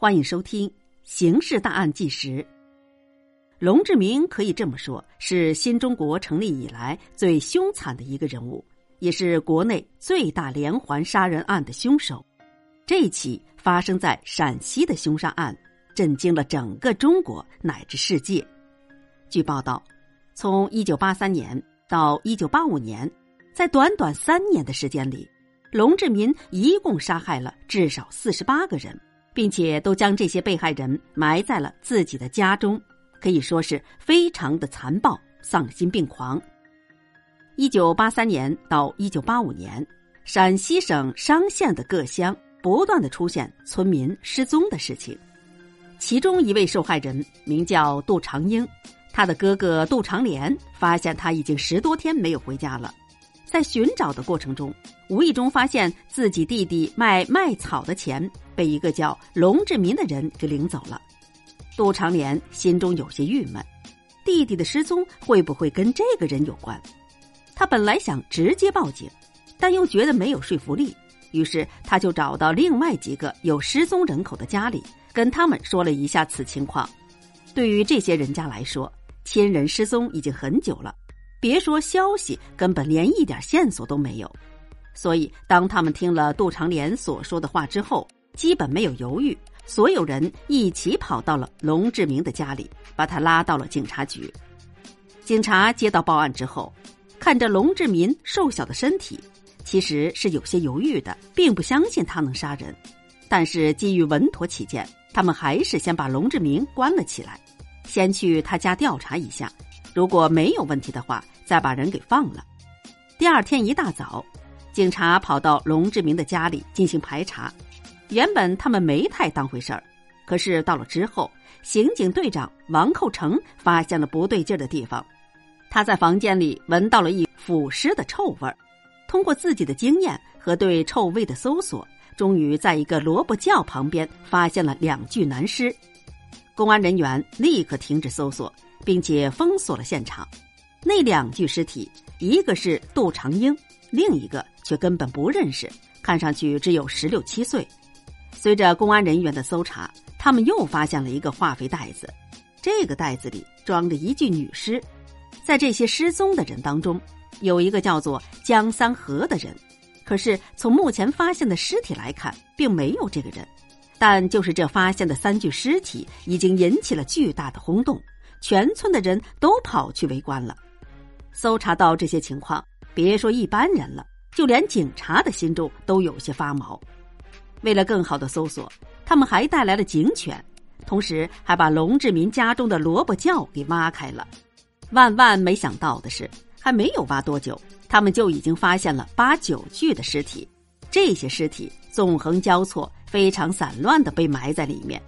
欢迎收听《刑事大案纪实》。龙志明可以这么说，是新中国成立以来最凶残的一个人物，也是国内最大连环杀人案的凶手。这起发生在陕西的凶杀案，震惊了整个中国乃至世界。据报道，从一九八三年到一九八五年，在短短三年的时间里，龙志民一共杀害了至少四十八个人。并且都将这些被害人埋在了自己的家中，可以说是非常的残暴、丧心病狂。一九八三年到一九八五年，陕西省商县的各乡不断的出现村民失踪的事情。其中一位受害人名叫杜长英，他的哥哥杜长连发现他已经十多天没有回家了，在寻找的过程中，无意中发现自己弟弟卖麦草的钱。被一个叫龙志民的人给领走了，杜长连心中有些郁闷，弟弟的失踪会不会跟这个人有关？他本来想直接报警，但又觉得没有说服力，于是他就找到另外几个有失踪人口的家里，跟他们说了一下此情况。对于这些人家来说，亲人失踪已经很久了，别说消息，根本连一点线索都没有。所以，当他们听了杜长连所说的话之后，基本没有犹豫，所有人一起跑到了龙志明的家里，把他拉到了警察局。警察接到报案之后，看着龙志民瘦小的身体，其实是有些犹豫的，并不相信他能杀人。但是基于稳妥起见，他们还是先把龙志明关了起来，先去他家调查一下，如果没有问题的话，再把人给放了。第二天一大早，警察跑到龙志明的家里进行排查。原本他们没太当回事儿，可是到了之后，刑警队长王寇成发现了不对劲儿的地方。他在房间里闻到了一腐尸的臭味儿，通过自己的经验和对臭味的搜索，终于在一个萝卜窖旁边发现了两具男尸。公安人员立刻停止搜索，并且封锁了现场。那两具尸体，一个是杜长英，另一个却根本不认识，看上去只有十六七岁。随着公安人员的搜查，他们又发现了一个化肥袋子，这个袋子里装着一具女尸。在这些失踪的人当中，有一个叫做江三河的人，可是从目前发现的尸体来看，并没有这个人。但就是这发现的三具尸体，已经引起了巨大的轰动，全村的人都跑去围观了。搜查到这些情况，别说一般人了，就连警察的心中都有些发毛。为了更好的搜索，他们还带来了警犬，同时还把龙志民家中的萝卜窖给挖开了。万万没想到的是，还没有挖多久，他们就已经发现了八九具的尸体。这些尸体纵横交错，非常散乱的被埋在里面，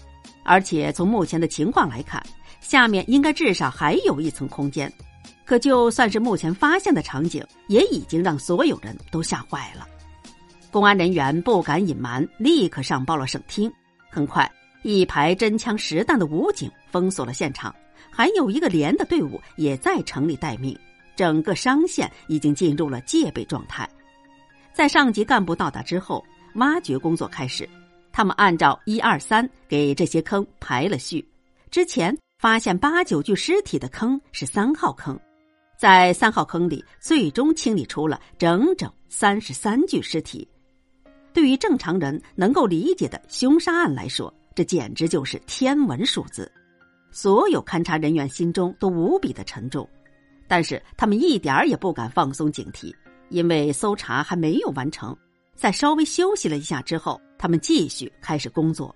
而且从目前的情况来看，下面应该至少还有一层空间。可就算是目前发现的场景，也已经让所有人都吓坏了。公安人员不敢隐瞒，立刻上报了省厅。很快，一排真枪实弹的武警封锁了现场，还有一个连的队伍也在城里待命。整个商县已经进入了戒备状态。在上级干部到达之后，挖掘工作开始。他们按照一二三给这些坑排了序。之前发现八九具尸体的坑是三号坑，在三号坑里，最终清理出了整整三十三具尸体。对于正常人能够理解的凶杀案来说，这简直就是天文数字。所有勘察人员心中都无比的沉重，但是他们一点儿也不敢放松警惕，因为搜查还没有完成。在稍微休息了一下之后，他们继续开始工作。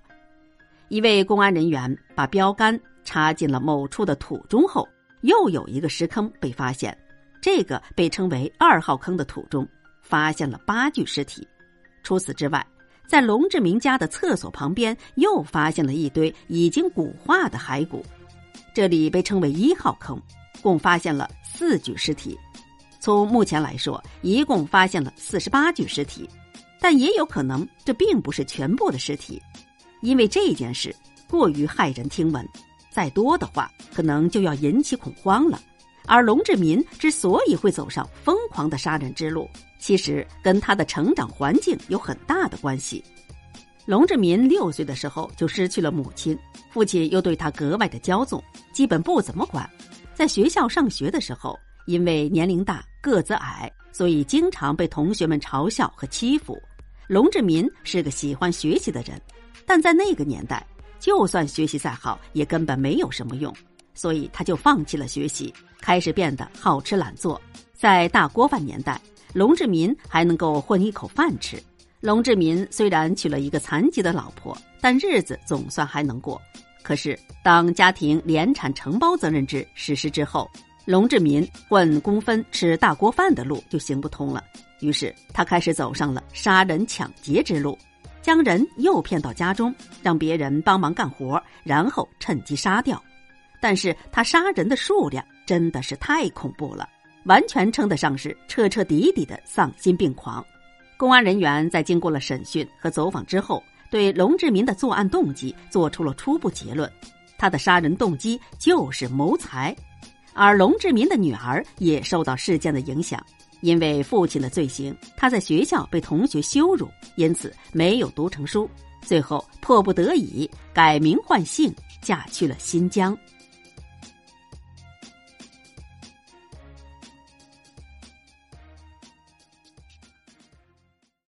一位公安人员把标杆插进了某处的土中后，又有一个石坑被发现。这个被称为二号坑的土中，发现了八具尸体。除此之外，在龙志明家的厕所旁边又发现了一堆已经骨化的骸骨，这里被称为一号坑，共发现了四具尸体。从目前来说，一共发现了四十八具尸体，但也有可能这并不是全部的尸体，因为这件事过于骇人听闻，再多的话可能就要引起恐慌了。而龙志民之所以会走上疯狂的杀人之路，其实跟他的成长环境有很大的关系。龙志民六岁的时候就失去了母亲，父亲又对他格外的骄纵，基本不怎么管。在学校上学的时候，因为年龄大、个子矮，所以经常被同学们嘲笑和欺负。龙志民是个喜欢学习的人，但在那个年代，就算学习再好，也根本没有什么用，所以他就放弃了学习，开始变得好吃懒做。在大锅饭年代，龙志民还能够混一口饭吃。龙志民虽然娶了一个残疾的老婆，但日子总算还能过。可是，当家庭联产承包责任制实施之后，龙志民混工分吃大锅饭的路就行不通了。于是，他开始走上了杀人抢劫之路，将人诱骗到家中，让别人帮忙干活，然后趁机杀掉。但是他杀人的数量真的是太恐怖了，完全称得上是彻彻底底的丧心病狂。公安人员在经过了审讯和走访之后，对龙志民的作案动机做出了初步结论：他的杀人动机就是谋财。而龙志民的女儿也受到事件的影响，因为父亲的罪行，他在学校被同学羞辱，因此没有读成书，最后迫不得已改名换姓，嫁去了新疆。